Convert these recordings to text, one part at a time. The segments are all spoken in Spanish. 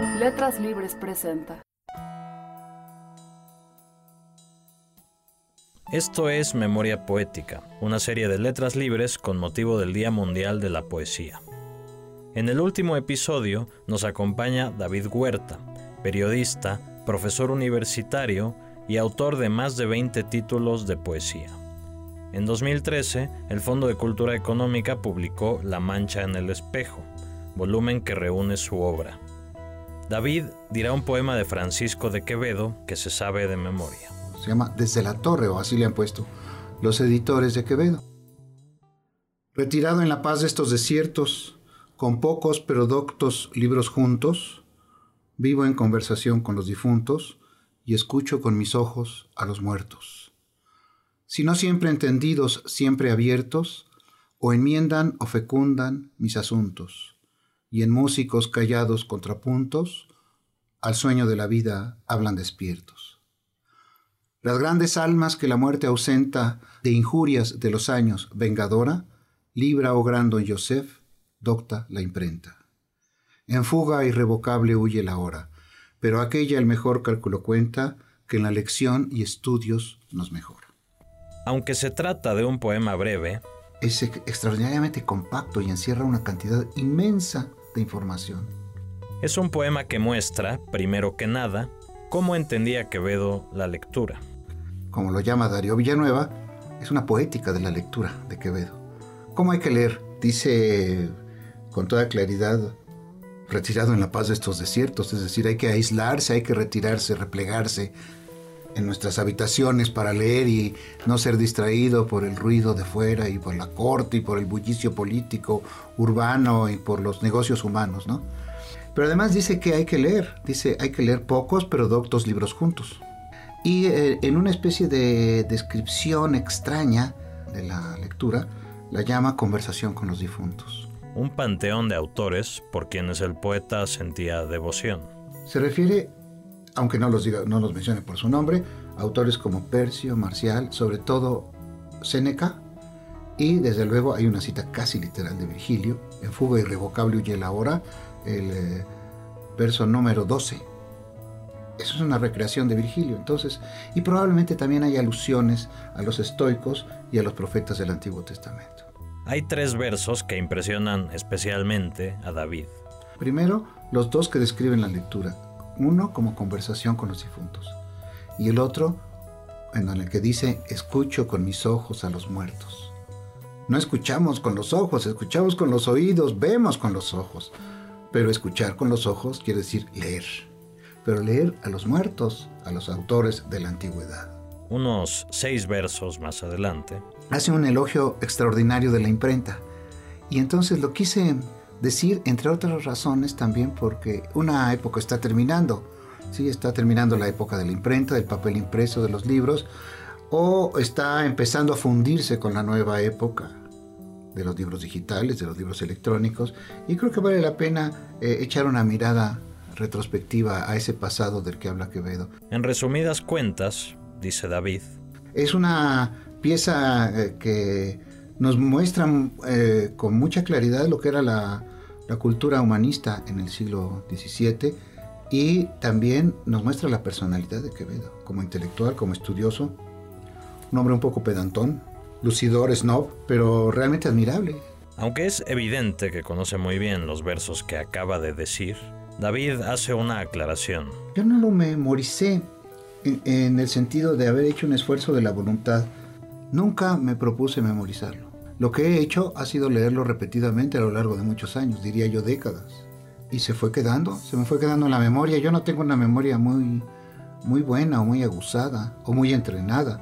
Letras Libres presenta. Esto es Memoria Poética, una serie de letras libres con motivo del Día Mundial de la Poesía. En el último episodio nos acompaña David Huerta, periodista, profesor universitario y autor de más de 20 títulos de poesía. En 2013, el Fondo de Cultura Económica publicó La Mancha en el Espejo, volumen que reúne su obra. David dirá un poema de Francisco de Quevedo que se sabe de memoria. Se llama Desde la Torre, o así le han puesto los editores de Quevedo. Retirado en la paz de estos desiertos, con pocos pero doctos libros juntos, vivo en conversación con los difuntos y escucho con mis ojos a los muertos si no siempre entendidos, siempre abiertos, o enmiendan o fecundan mis asuntos, y en músicos callados contrapuntos, al sueño de la vida hablan despiertos. Las grandes almas que la muerte ausenta de injurias de los años vengadora, libra ogrando en Joseph, docta la imprenta. En fuga irrevocable huye la hora, pero aquella el mejor cálculo cuenta que en la lección y estudios nos mejora. Aunque se trata de un poema breve, es extraordinariamente compacto y encierra una cantidad inmensa de información. Es un poema que muestra, primero que nada, cómo entendía Quevedo la lectura. Como lo llama Darío Villanueva, es una poética de la lectura de Quevedo. ¿Cómo hay que leer? Dice con toda claridad, retirado en la paz de estos desiertos, es decir, hay que aislarse, hay que retirarse, replegarse, en nuestras habitaciones para leer y no ser distraído por el ruido de fuera y por la corte y por el bullicio político urbano y por los negocios humanos, ¿no? Pero además dice que hay que leer, dice hay que leer pocos pero doctos libros juntos. Y eh, en una especie de descripción extraña de la lectura, la llama conversación con los difuntos. Un panteón de autores por quienes el poeta sentía devoción. Se refiere aunque no los, diga, no los mencione por su nombre, autores como Percio, Marcial, sobre todo Séneca, y desde luego hay una cita casi literal de Virgilio, en Fuga Irrevocable huye la hora, el eh, verso número 12. Eso es una recreación de Virgilio, entonces, y probablemente también hay alusiones a los estoicos y a los profetas del Antiguo Testamento. Hay tres versos que impresionan especialmente a David. Primero, los dos que describen la lectura, uno como conversación con los difuntos y el otro en el que dice, escucho con mis ojos a los muertos. No escuchamos con los ojos, escuchamos con los oídos, vemos con los ojos. Pero escuchar con los ojos quiere decir leer. Pero leer a los muertos, a los autores de la antigüedad. Unos seis versos más adelante. Hace un elogio extraordinario de la imprenta. Y entonces lo quise decir, entre otras razones, también porque una época está terminando. Sí, está terminando la época de la imprenta, del papel impreso, de los libros, o está empezando a fundirse con la nueva época de los libros digitales, de los libros electrónicos, y creo que vale la pena eh, echar una mirada retrospectiva a ese pasado del que habla Quevedo. En resumidas cuentas, dice David, es una pieza eh, que nos muestra eh, con mucha claridad lo que era la, la cultura humanista en el siglo XVII y también nos muestra la personalidad de Quevedo, como intelectual, como estudioso, un hombre un poco pedantón, lucidor, snob, pero realmente admirable. Aunque es evidente que conoce muy bien los versos que acaba de decir, David hace una aclaración. Yo no lo memoricé en, en el sentido de haber hecho un esfuerzo de la voluntad. Nunca me propuse memorizarlo. Lo que he hecho ha sido leerlo repetidamente a lo largo de muchos años, diría yo décadas. Y se fue quedando, se me fue quedando en la memoria. Yo no tengo una memoria muy, muy buena o muy aguzada o muy entrenada.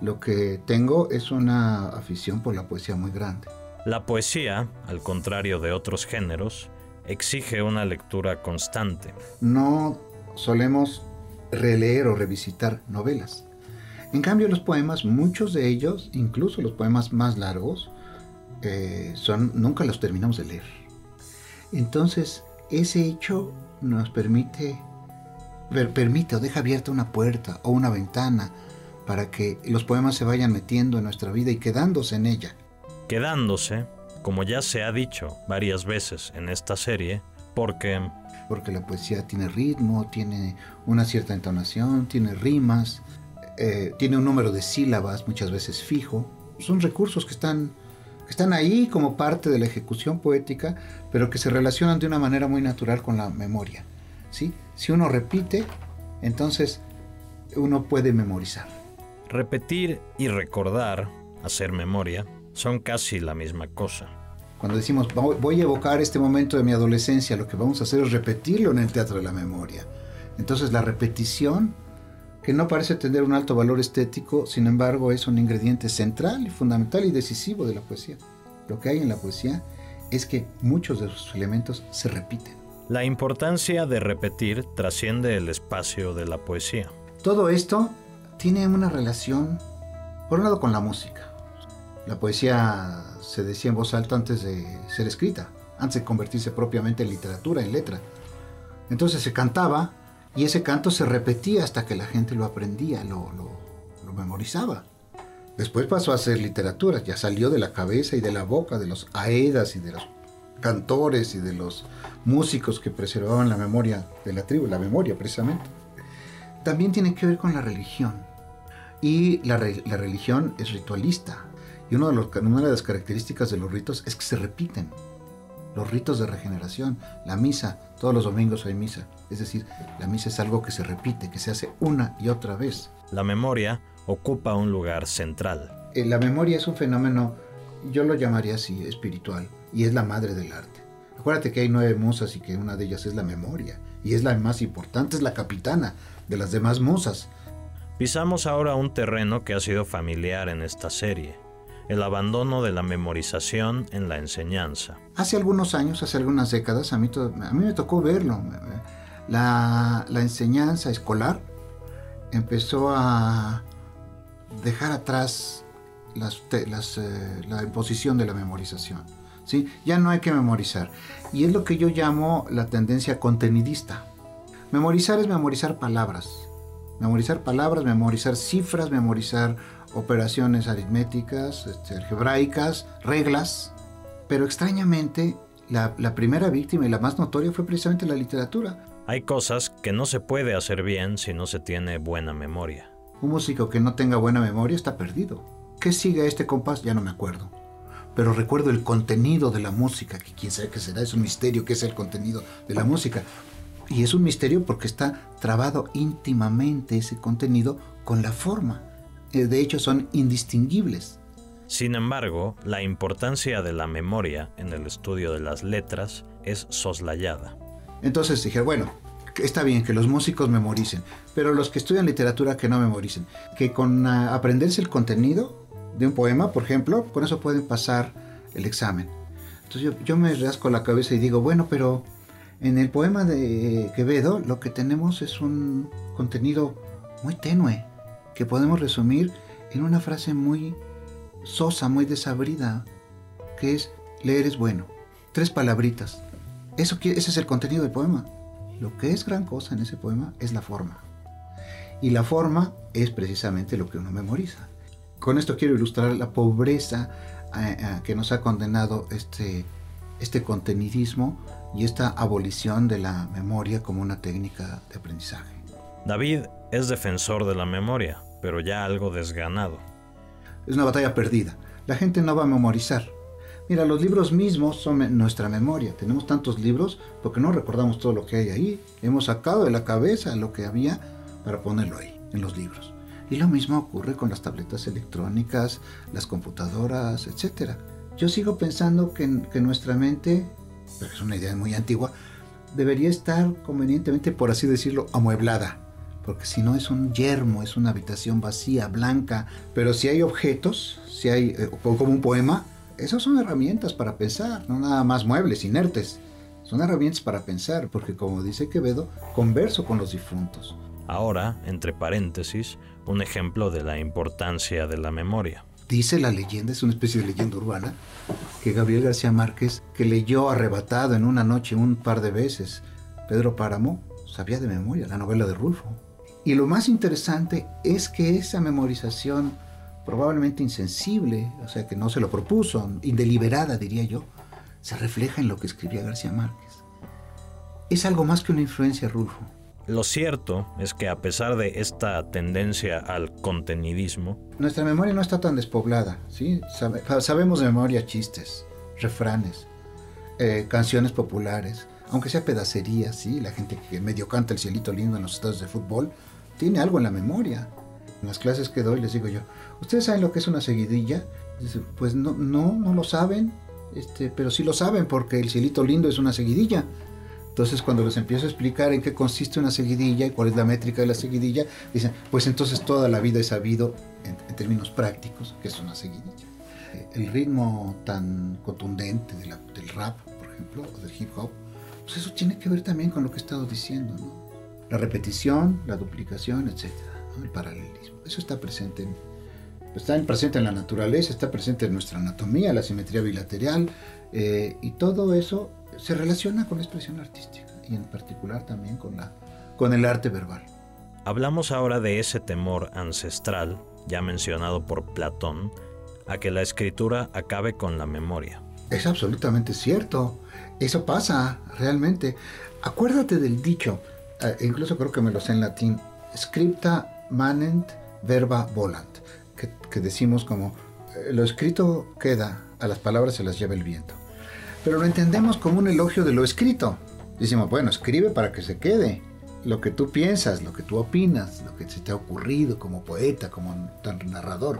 Lo que tengo es una afición por la poesía muy grande. La poesía, al contrario de otros géneros, exige una lectura constante. No solemos releer o revisitar novelas. En cambio, los poemas, muchos de ellos, incluso los poemas más largos, eh, son, nunca los terminamos de leer. Entonces, ese hecho nos permite, permite o deja abierta una puerta o una ventana para que los poemas se vayan metiendo en nuestra vida y quedándose en ella. Quedándose, como ya se ha dicho varias veces en esta serie, porque porque la poesía tiene ritmo, tiene una cierta entonación, tiene rimas, eh, tiene un número de sílabas muchas veces fijo. Son recursos que están, que están ahí como parte de la ejecución poética, pero que se relacionan de una manera muy natural con la memoria. ¿sí? Si uno repite, entonces uno puede memorizar. Repetir y recordar, hacer memoria, son casi la misma cosa. Cuando decimos voy a evocar este momento de mi adolescencia, lo que vamos a hacer es repetirlo en el teatro de la memoria. Entonces la repetición, que no parece tener un alto valor estético, sin embargo es un ingrediente central y fundamental y decisivo de la poesía. Lo que hay en la poesía es que muchos de sus elementos se repiten. La importancia de repetir trasciende el espacio de la poesía. Todo esto tiene una relación, por un lado, con la música. La poesía se decía en voz alta antes de ser escrita, antes de convertirse propiamente en literatura, en letra. Entonces se cantaba y ese canto se repetía hasta que la gente lo aprendía, lo, memorizaba. Después pasó a ser literatura, ya salió de la cabeza y de la boca de los aedas y de los cantores y de los músicos que preservaban la memoria de la tribu, la memoria precisamente. También tiene que ver con la religión. Y la, religión es ritualista. Y uno de los, una de las características de los ritos es que se repiten. Los ritos de regeneración, la misa, todos los domingos hay misa. Es decir, la misa es algo que se repite, que se hace una y otra vez. La memoria ocupa un lugar central. Eh, la memoria es un fenómeno, yo lo llamaría así, espiritual, y es la madre del arte. Acuérdate que hay nueve musas y que una de ellas es la memoria, y es la más importante, es la capitana de las demás musas. Pisamos ahora un terreno que ha sido familiar en esta serie, el abandono de la memorización en la enseñanza. Hace algunos años, hace algunas décadas, a mí, a mí me tocó verlo. La, la enseñanza escolar empezó a dejar atrás las, las, eh, la imposición de la memorización. ¿sí? Ya no hay que memorizar. Y es lo que yo llamo la tendencia contenidista. Memorizar es memorizar palabras. Memorizar palabras, memorizar cifras, memorizar operaciones aritméticas, este, algebraicas, reglas. Pero extrañamente, la, la primera víctima y la más notoria fue precisamente la literatura. Hay cosas que no se puede hacer bien si no se tiene buena memoria. Un músico que no tenga buena memoria está perdido. ¿Qué sigue este compás? Ya no me acuerdo. Pero recuerdo el contenido de la música, que quién sabe qué será, es un misterio qué es el contenido de la música. Y es un misterio porque está trabado íntimamente ese contenido con la forma. De hecho, son indistinguibles. Sin embargo, la importancia de la memoria en el estudio de las letras es soslayada. Entonces dije, bueno, está bien que los músicos memoricen, pero los que estudian literatura que no memoricen, que con uh, aprenderse el contenido de un poema, por ejemplo, con eso pueden pasar el examen. Entonces yo, yo me rasco la cabeza y digo, bueno, pero en el poema de Quevedo lo que tenemos es un contenido muy tenue, que podemos resumir en una frase muy sosa, muy desabrida, que es leer es bueno. Tres palabritas. Eso, ese es el contenido del poema. Lo que es gran cosa en ese poema es la forma. Y la forma es precisamente lo que uno memoriza. Con esto quiero ilustrar la pobreza eh, eh, que nos ha condenado este, este contenidismo y esta abolición de la memoria como una técnica de aprendizaje. David es defensor de la memoria, pero ya algo desganado. Es una batalla perdida. La gente no va a memorizar. Mira, los libros mismos son nuestra memoria. Tenemos tantos libros porque no recordamos todo lo que hay ahí. Hemos sacado de la cabeza lo que había para ponerlo ahí, en los libros. Y lo mismo ocurre con las tabletas electrónicas, las computadoras, etc. Yo sigo pensando que, que nuestra mente, pero es una idea muy antigua, debería estar convenientemente, por así decirlo, amueblada. Porque si no es un yermo, es una habitación vacía, blanca. Pero si hay objetos, si hay, eh, como un poema, esas son herramientas para pensar, no nada más muebles inertes. Son herramientas para pensar, porque como dice Quevedo, converso con los difuntos. Ahora, entre paréntesis, un ejemplo de la importancia de la memoria. Dice la leyenda, es una especie de leyenda urbana, que Gabriel García Márquez, que leyó arrebatado en una noche un par de veces, Pedro Páramo, sabía de memoria la novela de Rulfo. Y lo más interesante es que esa memorización probablemente insensible, o sea, que no se lo propuso, indeliberada diría yo, se refleja en lo que escribía García Márquez. es algo más que una influencia, Rulfo. Lo cierto es que a pesar de esta tendencia al contenidismo, nuestra memoria no está tan despoblada, ¿sí? sabemos de memoria chistes, refranes, eh, canciones populares, aunque sea pedacería, ¿sí? La gente que medio canta el cielito lindo en los estados de fútbol, tiene algo en la memoria. En las clases que doy les digo yo, ¿ustedes saben lo que es una seguidilla? Dice, pues no, no, no lo saben, este, pero sí lo saben porque el cielito lindo es una seguidilla. Entonces cuando les empiezo a explicar en qué consiste una seguidilla y cuál es la métrica de la seguidilla, dicen, pues entonces toda la vida he sabido, en, términos prácticos, que es una seguidilla. El ritmo tan contundente del rap, por ejemplo, o del hip hop, pues eso tiene que ver también con lo que he estado diciendo, ¿no? La repetición, la duplicación, etc. El paralelismo. Eso está presente en, está presente en la naturaleza, está presente en nuestra anatomía, la simetría bilateral, eh, y todo eso se relaciona con la expresión artística y en particular también con, la, con el arte verbal. Hablamos ahora de ese temor ancestral, ya mencionado por Platón, a que la escritura acabe con la memoria. Es absolutamente cierto. Eso pasa realmente. Acuérdate del dicho, eh, incluso creo que me lo sé en latín, scripta manent verba volant, que, decimos como eh, lo escrito queda, a las palabras se las lleva el viento pero lo entendemos como un elogio de lo escrito. Decimos, bueno, escribe para que se quede. Lo que tú piensas, lo que tú opinas, lo que se te ha ocurrido como poeta, como narrador.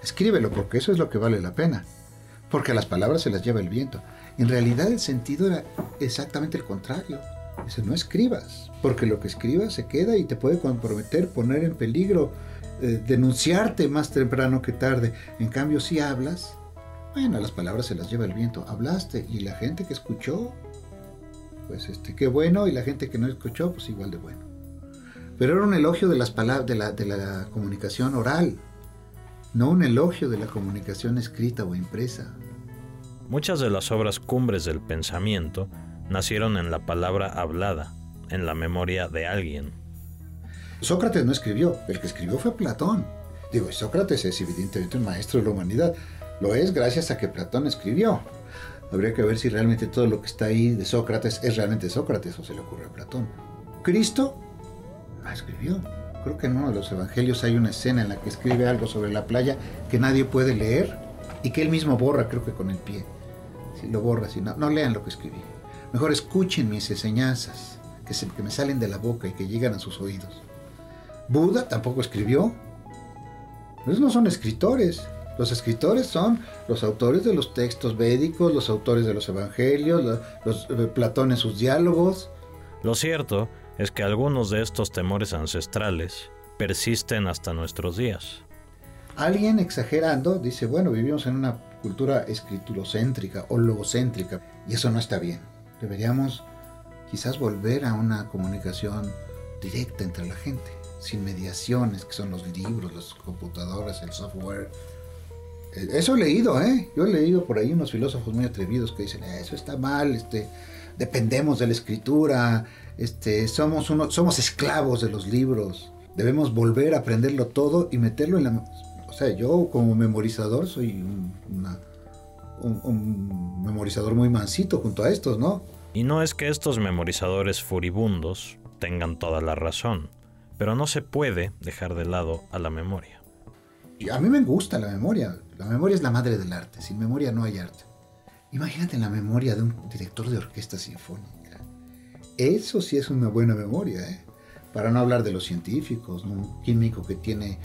Escríbelo porque eso es lo que vale la pena. Porque las palabras se las lleva el viento. En realidad el sentido era exactamente el contrario. Dice, no escribas, porque lo que escribas se queda y te puede comprometer, poner en peligro, eh, denunciarte más temprano que tarde. En cambio, si hablas, bueno, las palabras se las lleva el viento. Hablaste y la gente que escuchó, pues este, qué bueno, y la gente que no escuchó, pues igual de bueno. Pero era un elogio de las palabras, de la, de la comunicación oral, no un elogio de la comunicación escrita o impresa. Muchas de las obras cumbres del pensamiento nacieron en la palabra hablada, en la memoria de alguien. Sócrates no escribió, el que escribió fue Platón. Digo, Sócrates es evidentemente un maestro de la humanidad, lo es gracias a que Platón escribió. Habría que ver si realmente todo lo que está ahí de Sócrates es realmente Sócrates o se le ocurre a Platón. Cristo no escribió. Creo que en uno de los evangelios hay una escena en la que escribe algo sobre la playa que nadie puede leer y que él mismo borra, creo que con el pie. Si lo borra, si no, no lean lo que escribí. Mejor escuchen mis enseñanzas que, que me salen de la boca y que llegan a sus oídos. Buda tampoco escribió. Esos no son escritores. Los escritores son los autores de los textos védicos, los autores de los evangelios, los, eh, Platón en sus diálogos. Lo cierto es que algunos de estos temores ancestrales persisten hasta nuestros días. Alguien exagerando dice, bueno, vivimos en una cultura escriturocéntrica o logocéntrica y eso no está bien. Deberíamos quizás volver a una comunicación directa entre la gente, sin mediaciones, que son los libros, las computadoras, el software, eso he leído, ¿eh? Yo he leído por ahí unos filósofos muy atrevidos que dicen, eso está mal, este, dependemos de la escritura, este, somos, uno, somos esclavos de los libros, debemos volver a aprenderlo todo y meterlo en la... O sea, yo como memorizador soy un, un memorizador muy mansito junto a estos, ¿no? Y no es que estos memorizadores furibundos tengan toda la razón, pero no se puede dejar de lado a la memoria. Y a mí me gusta la memoria. La memoria es la madre del arte. Sin memoria no hay arte. Imagínate la memoria de un director de orquesta sinfónica. Eso sí es una buena memoria, ¿eh? Para no hablar de los científicos, un químico que tiene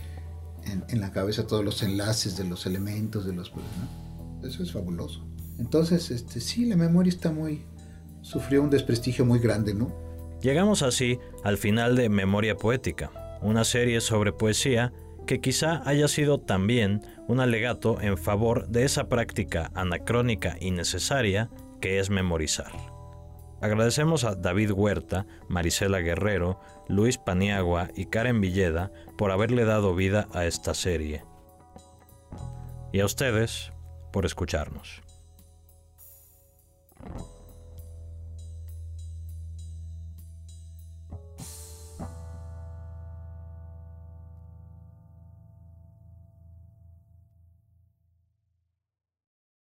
en, la cabeza todos los enlaces de los elementos, de los... Eso es fabuloso. Entonces, este, sí, la memoria está muy... Sufrió un desprestigio muy grande, ¿no? Llegamos así al final de Memoria Poética, una serie sobre poesía que quizá haya sido también un alegato en favor de esa práctica anacrónica y necesaria que es memorizar. Agradecemos a David Huerta, Marisela Guerrero, Luis Paniagua y Karen Villeda por haberle dado vida a esta serie. Y a ustedes por escucharnos.